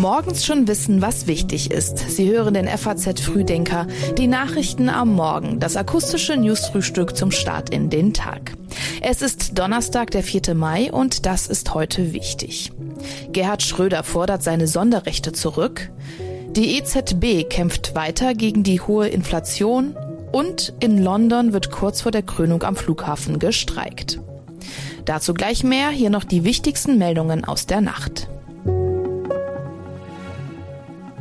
Morgens schon wissen, was wichtig ist. Sie hören den FAZ Frühdenker, die Nachrichten am Morgen, das akustische Newsfrühstück zum Start in den Tag. Es ist Donnerstag, der 4. Mai und das ist heute wichtig. Gerhard Schröder fordert seine Sonderrechte zurück. Die EZB kämpft weiter gegen die hohe Inflation und in London wird kurz vor der Krönung am Flughafen gestreikt. Dazu gleich mehr, hier noch die wichtigsten Meldungen aus der Nacht.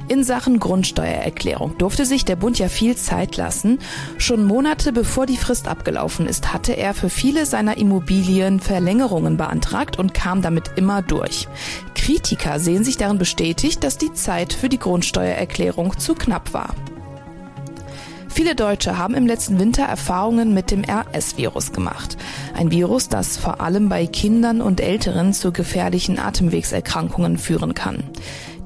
In Sachen Grundsteuererklärung durfte sich der Bund ja viel Zeit lassen. Schon Monate bevor die Frist abgelaufen ist, hatte er für viele seiner Immobilien Verlängerungen beantragt und kam damit immer durch. Kritiker sehen sich darin bestätigt, dass die Zeit für die Grundsteuererklärung zu knapp war. Viele Deutsche haben im letzten Winter Erfahrungen mit dem RS-Virus gemacht. Ein Virus, das vor allem bei Kindern und Älteren zu gefährlichen Atemwegserkrankungen führen kann.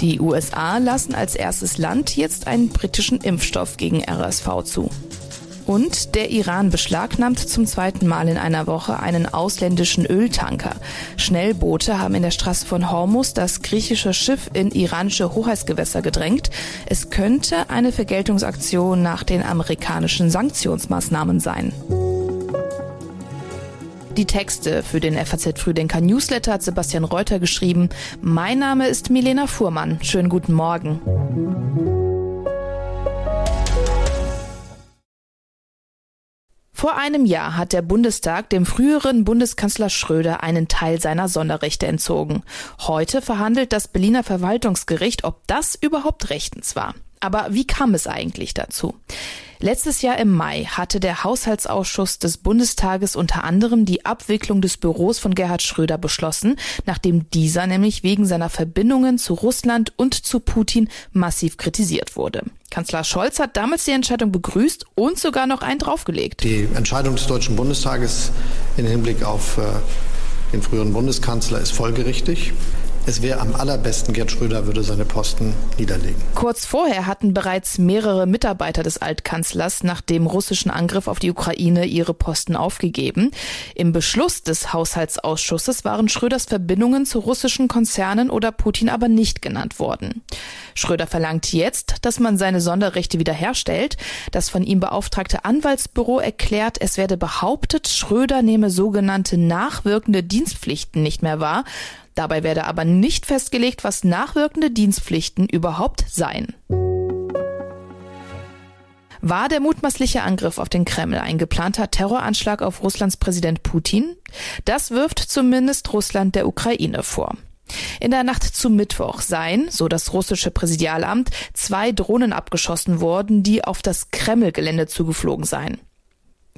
Die USA lassen als erstes Land jetzt einen britischen Impfstoff gegen RSV zu. Und der Iran beschlagnahmt zum zweiten Mal in einer Woche einen ausländischen Öltanker. Schnellboote haben in der Straße von Hormuz das griechische Schiff in iranische Hoheitsgewässer gedrängt. Es könnte eine Vergeltungsaktion nach den amerikanischen Sanktionsmaßnahmen sein. Die Texte für den FAZ Frühdenker Newsletter hat Sebastian Reuter geschrieben. Mein Name ist Milena Fuhrmann. Schönen guten Morgen. Vor einem Jahr hat der Bundestag dem früheren Bundeskanzler Schröder einen Teil seiner Sonderrechte entzogen. Heute verhandelt das Berliner Verwaltungsgericht, ob das überhaupt rechtens war. Aber wie kam es eigentlich dazu? Letztes Jahr im Mai hatte der Haushaltsausschuss des Bundestages unter anderem die Abwicklung des Büros von Gerhard Schröder beschlossen, nachdem dieser nämlich wegen seiner Verbindungen zu Russland und zu Putin massiv kritisiert wurde. Kanzler Scholz hat damals die Entscheidung begrüßt und sogar noch einen draufgelegt. Die Entscheidung des Deutschen Bundestages im Hinblick auf äh, den früheren Bundeskanzler ist folgerichtig. Es wäre am allerbesten, Gerd Schröder würde seine Posten niederlegen. Kurz vorher hatten bereits mehrere Mitarbeiter des Altkanzlers nach dem russischen Angriff auf die Ukraine ihre Posten aufgegeben. Im Beschluss des Haushaltsausschusses waren Schröders Verbindungen zu russischen Konzernen oder Putin aber nicht genannt worden. Schröder verlangt jetzt, dass man seine Sonderrechte wiederherstellt. Das von ihm beauftragte Anwaltsbüro erklärt, es werde behauptet, Schröder nehme sogenannte nachwirkende Dienstpflichten nicht mehr wahr. Dabei werde aber nicht festgelegt, was nachwirkende Dienstpflichten überhaupt seien. War der mutmaßliche Angriff auf den Kreml ein geplanter Terroranschlag auf Russlands Präsident Putin? Das wirft zumindest Russland der Ukraine vor. In der Nacht zu Mittwoch seien, so das russische Präsidialamt, zwei Drohnen abgeschossen worden, die auf das Kreml-Gelände zugeflogen seien.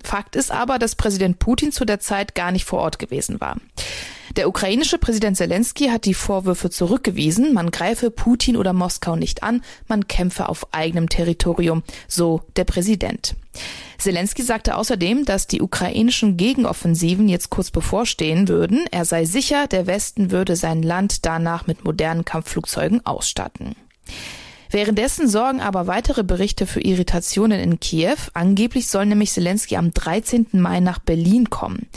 Fakt ist aber, dass Präsident Putin zu der Zeit gar nicht vor Ort gewesen war. Der ukrainische Präsident Zelensky hat die Vorwürfe zurückgewiesen, man greife Putin oder Moskau nicht an, man kämpfe auf eigenem Territorium, so der Präsident. Zelensky sagte außerdem, dass die ukrainischen Gegenoffensiven jetzt kurz bevorstehen würden. Er sei sicher, der Westen würde sein Land danach mit modernen Kampfflugzeugen ausstatten. Währenddessen sorgen aber weitere Berichte für Irritationen in Kiew. Angeblich soll nämlich Zelensky am 13. Mai nach Berlin kommen.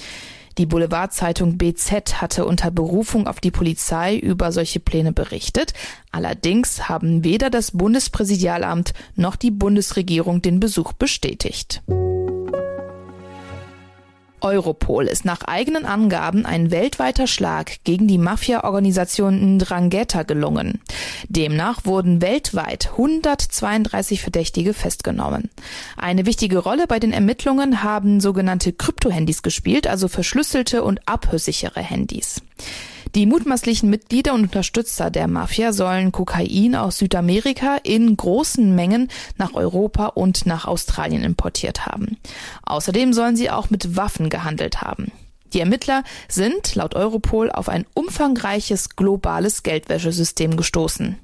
Die Boulevardzeitung BZ hatte unter Berufung auf die Polizei über solche Pläne berichtet. Allerdings haben weder das Bundespräsidialamt noch die Bundesregierung den Besuch bestätigt. Europol ist nach eigenen Angaben ein weltweiter Schlag gegen die Mafia-Organisation Ndrangheta gelungen. Demnach wurden weltweit 132 Verdächtige festgenommen. Eine wichtige Rolle bei den Ermittlungen haben sogenannte Kryptohandys gespielt, also verschlüsselte und abhörsichere Handys. Die mutmaßlichen Mitglieder und Unterstützer der Mafia sollen Kokain aus Südamerika in großen Mengen nach Europa und nach Australien importiert haben. Außerdem sollen sie auch mit Waffen gehandelt haben. Die Ermittler sind laut Europol auf ein umfangreiches globales Geldwäschesystem gestoßen.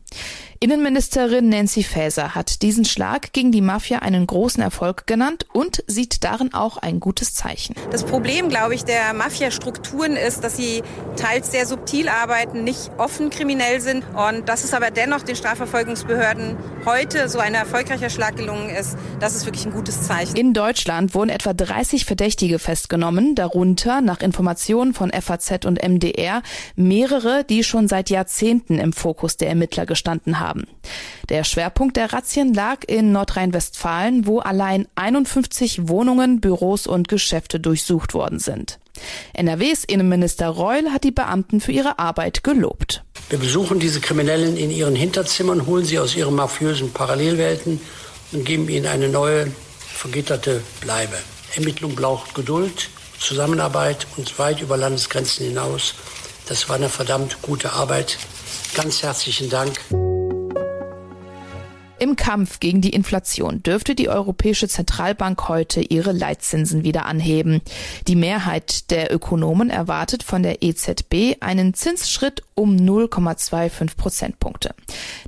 Innenministerin Nancy Faeser hat diesen Schlag gegen die Mafia einen großen Erfolg genannt und sieht darin auch ein gutes Zeichen. Das Problem, glaube ich, der Mafia-Strukturen ist, dass sie teils sehr subtil arbeiten, nicht offen kriminell sind und dass es aber dennoch den Strafverfolgungsbehörden heute so ein erfolgreicher Schlag gelungen ist, das ist wirklich ein gutes Zeichen. In Deutschland wurden etwa 30 Verdächtige festgenommen, darunter nach Informationen von FAZ und MDR mehrere, die schon seit Jahrzehnten im Fokus der Ermittler gestanden haben haben. Der Schwerpunkt der Razzien lag in Nordrhein-Westfalen, wo allein 51 Wohnungen, Büros und Geschäfte durchsucht worden sind. NRWs Innenminister Reul hat die Beamten für ihre Arbeit gelobt. Wir besuchen diese Kriminellen in ihren Hinterzimmern, holen sie aus ihren mafiösen Parallelwelten und geben ihnen eine neue, vergitterte Bleibe. Ermittlung braucht Geduld, Zusammenarbeit und weit über Landesgrenzen hinaus. Das war eine verdammt gute Arbeit. Ganz herzlichen Dank. Im Kampf gegen die Inflation dürfte die Europäische Zentralbank heute ihre Leitzinsen wieder anheben. Die Mehrheit der Ökonomen erwartet von der EZB einen Zinsschritt um 0,25 Prozentpunkte.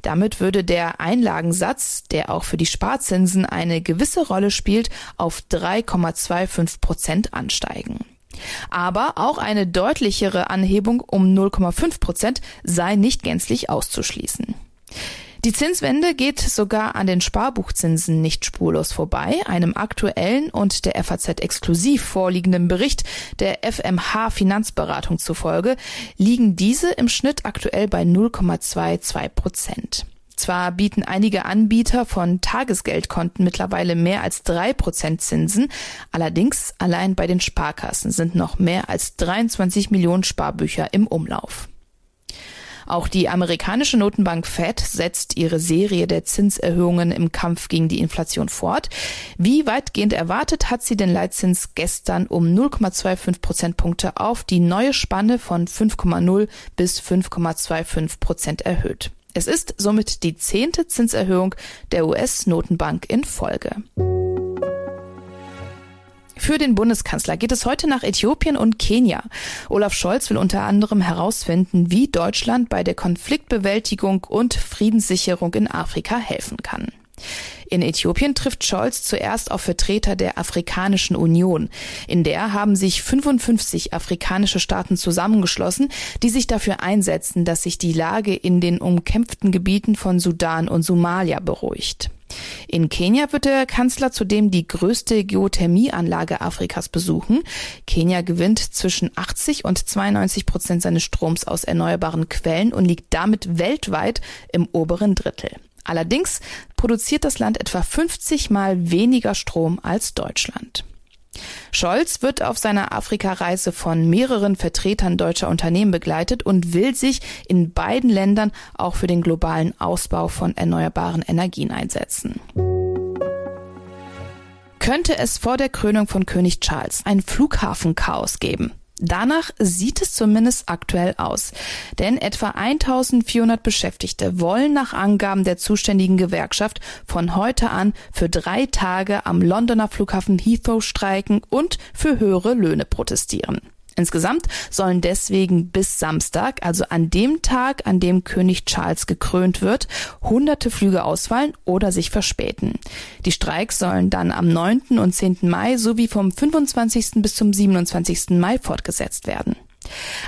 Damit würde der Einlagensatz, der auch für die Sparzinsen eine gewisse Rolle spielt, auf 3,25 Prozent ansteigen. Aber auch eine deutlichere Anhebung um 0,5 Prozent sei nicht gänzlich auszuschließen. Die Zinswende geht sogar an den Sparbuchzinsen nicht spurlos vorbei. Einem aktuellen und der FAZ exklusiv vorliegenden Bericht der FMH Finanzberatung zufolge liegen diese im Schnitt aktuell bei 0,22 Prozent. Zwar bieten einige Anbieter von Tagesgeldkonten mittlerweile mehr als drei Prozent Zinsen, allerdings allein bei den Sparkassen sind noch mehr als 23 Millionen Sparbücher im Umlauf. Auch die amerikanische Notenbank Fed setzt ihre Serie der Zinserhöhungen im Kampf gegen die Inflation fort. Wie weitgehend erwartet hat sie den Leitzins gestern um 0,25 Prozentpunkte auf die neue Spanne von 5,0 bis 5,25 Prozent erhöht. Es ist somit die zehnte Zinserhöhung der US-Notenbank in Folge. Für den Bundeskanzler geht es heute nach Äthiopien und Kenia. Olaf Scholz will unter anderem herausfinden, wie Deutschland bei der Konfliktbewältigung und Friedenssicherung in Afrika helfen kann. In Äthiopien trifft Scholz zuerst auf Vertreter der Afrikanischen Union. In der haben sich 55 afrikanische Staaten zusammengeschlossen, die sich dafür einsetzen, dass sich die Lage in den umkämpften Gebieten von Sudan und Somalia beruhigt. In Kenia wird der Kanzler zudem die größte Geothermieanlage Afrikas besuchen. Kenia gewinnt zwischen 80 und 92 Prozent seines Stroms aus erneuerbaren Quellen und liegt damit weltweit im oberen Drittel. Allerdings produziert das Land etwa 50 mal weniger Strom als Deutschland. Scholz wird auf seiner Afrikareise von mehreren Vertretern deutscher Unternehmen begleitet und will sich in beiden Ländern auch für den globalen Ausbau von erneuerbaren Energien einsetzen. Könnte es vor der Krönung von König Charles ein Flughafenchaos geben? Danach sieht es zumindest aktuell aus. Denn etwa 1400 Beschäftigte wollen nach Angaben der zuständigen Gewerkschaft von heute an für drei Tage am Londoner Flughafen Heathrow streiken und für höhere Löhne protestieren. Insgesamt sollen deswegen bis Samstag, also an dem Tag, an dem König Charles gekrönt wird, hunderte Flüge ausfallen oder sich verspäten. Die Streiks sollen dann am 9. und 10. Mai sowie vom 25. bis zum 27. Mai fortgesetzt werden.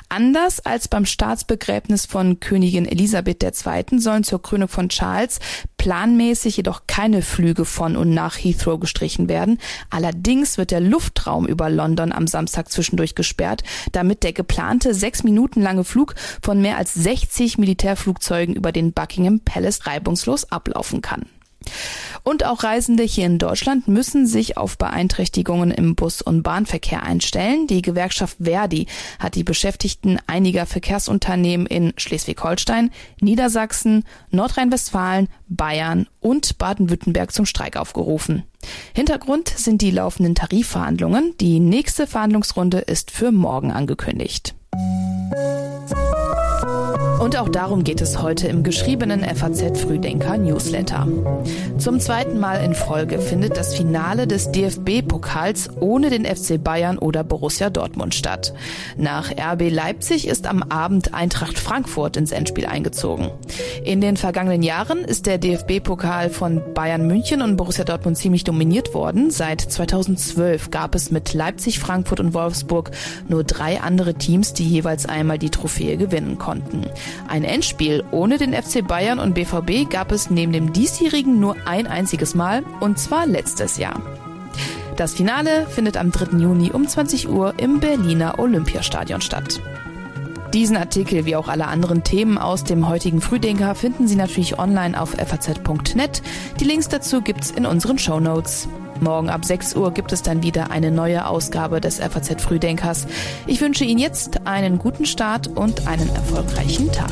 Anders als beim Staatsbegräbnis von Königin Elisabeth II. sollen zur Krönung von Charles planmäßig jedoch keine Flüge von und nach Heathrow gestrichen werden. Allerdings wird der Luftraum über London am Samstag zwischendurch gesperrt, damit der geplante sechs Minuten lange Flug von mehr als 60 Militärflugzeugen über den Buckingham Palace reibungslos ablaufen kann. Und auch Reisende hier in Deutschland müssen sich auf Beeinträchtigungen im Bus- und Bahnverkehr einstellen. Die Gewerkschaft Verdi hat die Beschäftigten einiger Verkehrsunternehmen in Schleswig-Holstein, Niedersachsen, Nordrhein-Westfalen, Bayern und Baden-Württemberg zum Streik aufgerufen. Hintergrund sind die laufenden Tarifverhandlungen. Die nächste Verhandlungsrunde ist für morgen angekündigt. Und auch darum geht es heute im geschriebenen FAZ Frühdenker Newsletter. Zum zweiten Mal in Folge findet das Finale des DFB-Pokals ohne den FC Bayern oder Borussia Dortmund statt. Nach RB Leipzig ist am Abend Eintracht Frankfurt ins Endspiel eingezogen. In den vergangenen Jahren ist der DFB-Pokal von Bayern München und Borussia Dortmund ziemlich dominiert worden. Seit 2012 gab es mit Leipzig, Frankfurt und Wolfsburg nur drei andere Teams, die jeweils einmal die Trophäe gewinnen konnten. Ein Endspiel ohne den FC Bayern und BVB gab es neben dem diesjährigen nur ein einziges Mal, und zwar letztes Jahr. Das Finale findet am 3. Juni um 20 Uhr im Berliner Olympiastadion statt. Diesen Artikel wie auch alle anderen Themen aus dem heutigen Frühdenker finden Sie natürlich online auf faz.net. Die Links dazu gibt's in unseren Show Notes. Morgen ab 6 Uhr gibt es dann wieder eine neue Ausgabe des FAZ Frühdenkers. Ich wünsche Ihnen jetzt einen guten Start und einen erfolgreichen Tag.